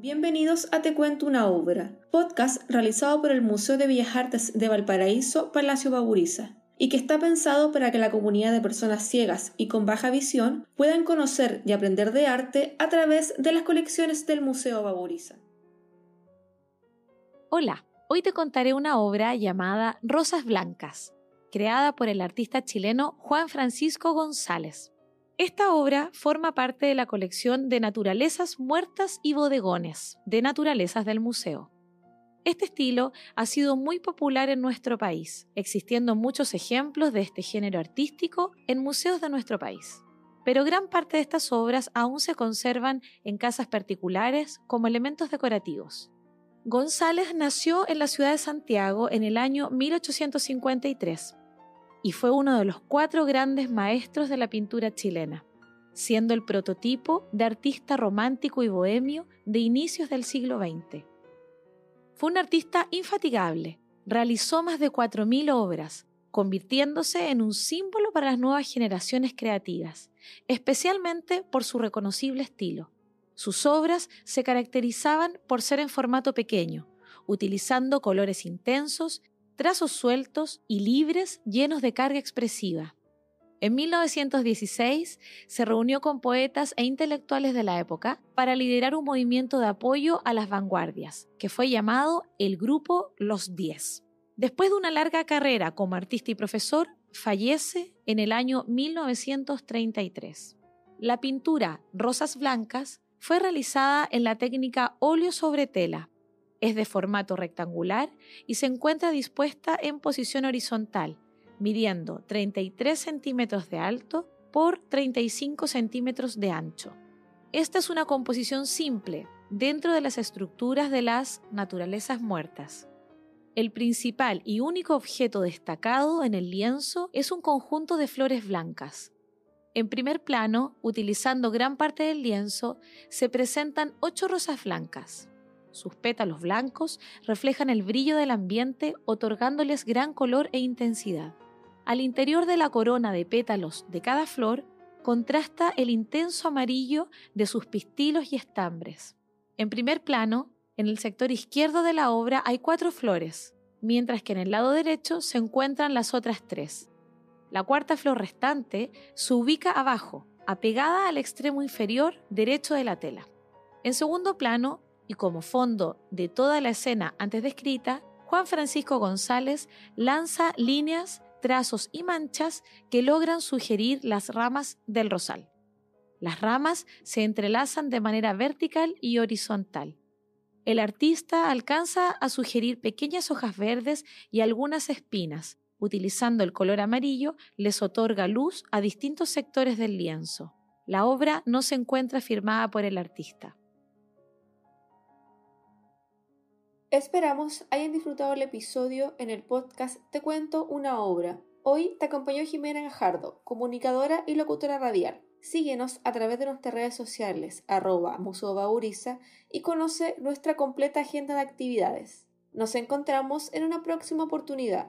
Bienvenidos a Te Cuento una Obra, podcast realizado por el Museo de Bellas Artes de Valparaíso, Palacio Baburiza, y que está pensado para que la comunidad de personas ciegas y con baja visión puedan conocer y aprender de arte a través de las colecciones del Museo Baburiza. Hola, hoy te contaré una obra llamada Rosas Blancas, creada por el artista chileno Juan Francisco González. Esta obra forma parte de la colección de naturalezas muertas y bodegones de naturalezas del museo. Este estilo ha sido muy popular en nuestro país, existiendo muchos ejemplos de este género artístico en museos de nuestro país. Pero gran parte de estas obras aún se conservan en casas particulares como elementos decorativos. González nació en la ciudad de Santiago en el año 1853 y fue uno de los cuatro grandes maestros de la pintura chilena, siendo el prototipo de artista romántico y bohemio de inicios del siglo XX. Fue un artista infatigable, realizó más de 4.000 obras, convirtiéndose en un símbolo para las nuevas generaciones creativas, especialmente por su reconocible estilo. Sus obras se caracterizaban por ser en formato pequeño, utilizando colores intensos trazos sueltos y libres llenos de carga expresiva. En 1916 se reunió con poetas e intelectuales de la época para liderar un movimiento de apoyo a las vanguardias, que fue llamado el Grupo Los Diez. Después de una larga carrera como artista y profesor, fallece en el año 1933. La pintura Rosas Blancas fue realizada en la técnica óleo sobre tela, es de formato rectangular y se encuentra dispuesta en posición horizontal, midiendo 33 centímetros de alto por 35 centímetros de ancho. Esta es una composición simple dentro de las estructuras de las naturalezas muertas. El principal y único objeto destacado en el lienzo es un conjunto de flores blancas. En primer plano, utilizando gran parte del lienzo, se presentan ocho rosas blancas, sus pétalos blancos reflejan el brillo del ambiente, otorgándoles gran color e intensidad. Al interior de la corona de pétalos de cada flor contrasta el intenso amarillo de sus pistilos y estambres. En primer plano, en el sector izquierdo de la obra hay cuatro flores, mientras que en el lado derecho se encuentran las otras tres. La cuarta flor restante se ubica abajo, apegada al extremo inferior derecho de la tela. En segundo plano y como fondo de toda la escena antes descrita, Juan Francisco González lanza líneas, trazos y manchas que logran sugerir las ramas del rosal. Las ramas se entrelazan de manera vertical y horizontal. El artista alcanza a sugerir pequeñas hojas verdes y algunas espinas. Utilizando el color amarillo, les otorga luz a distintos sectores del lienzo. La obra no se encuentra firmada por el artista. Esperamos hayan disfrutado el episodio en el podcast Te cuento una obra. Hoy te acompañó Jimena Gajardo, comunicadora y locutora radial. Síguenos a través de nuestras redes sociales, arroba Museo Bauriza, y conoce nuestra completa agenda de actividades. Nos encontramos en una próxima oportunidad.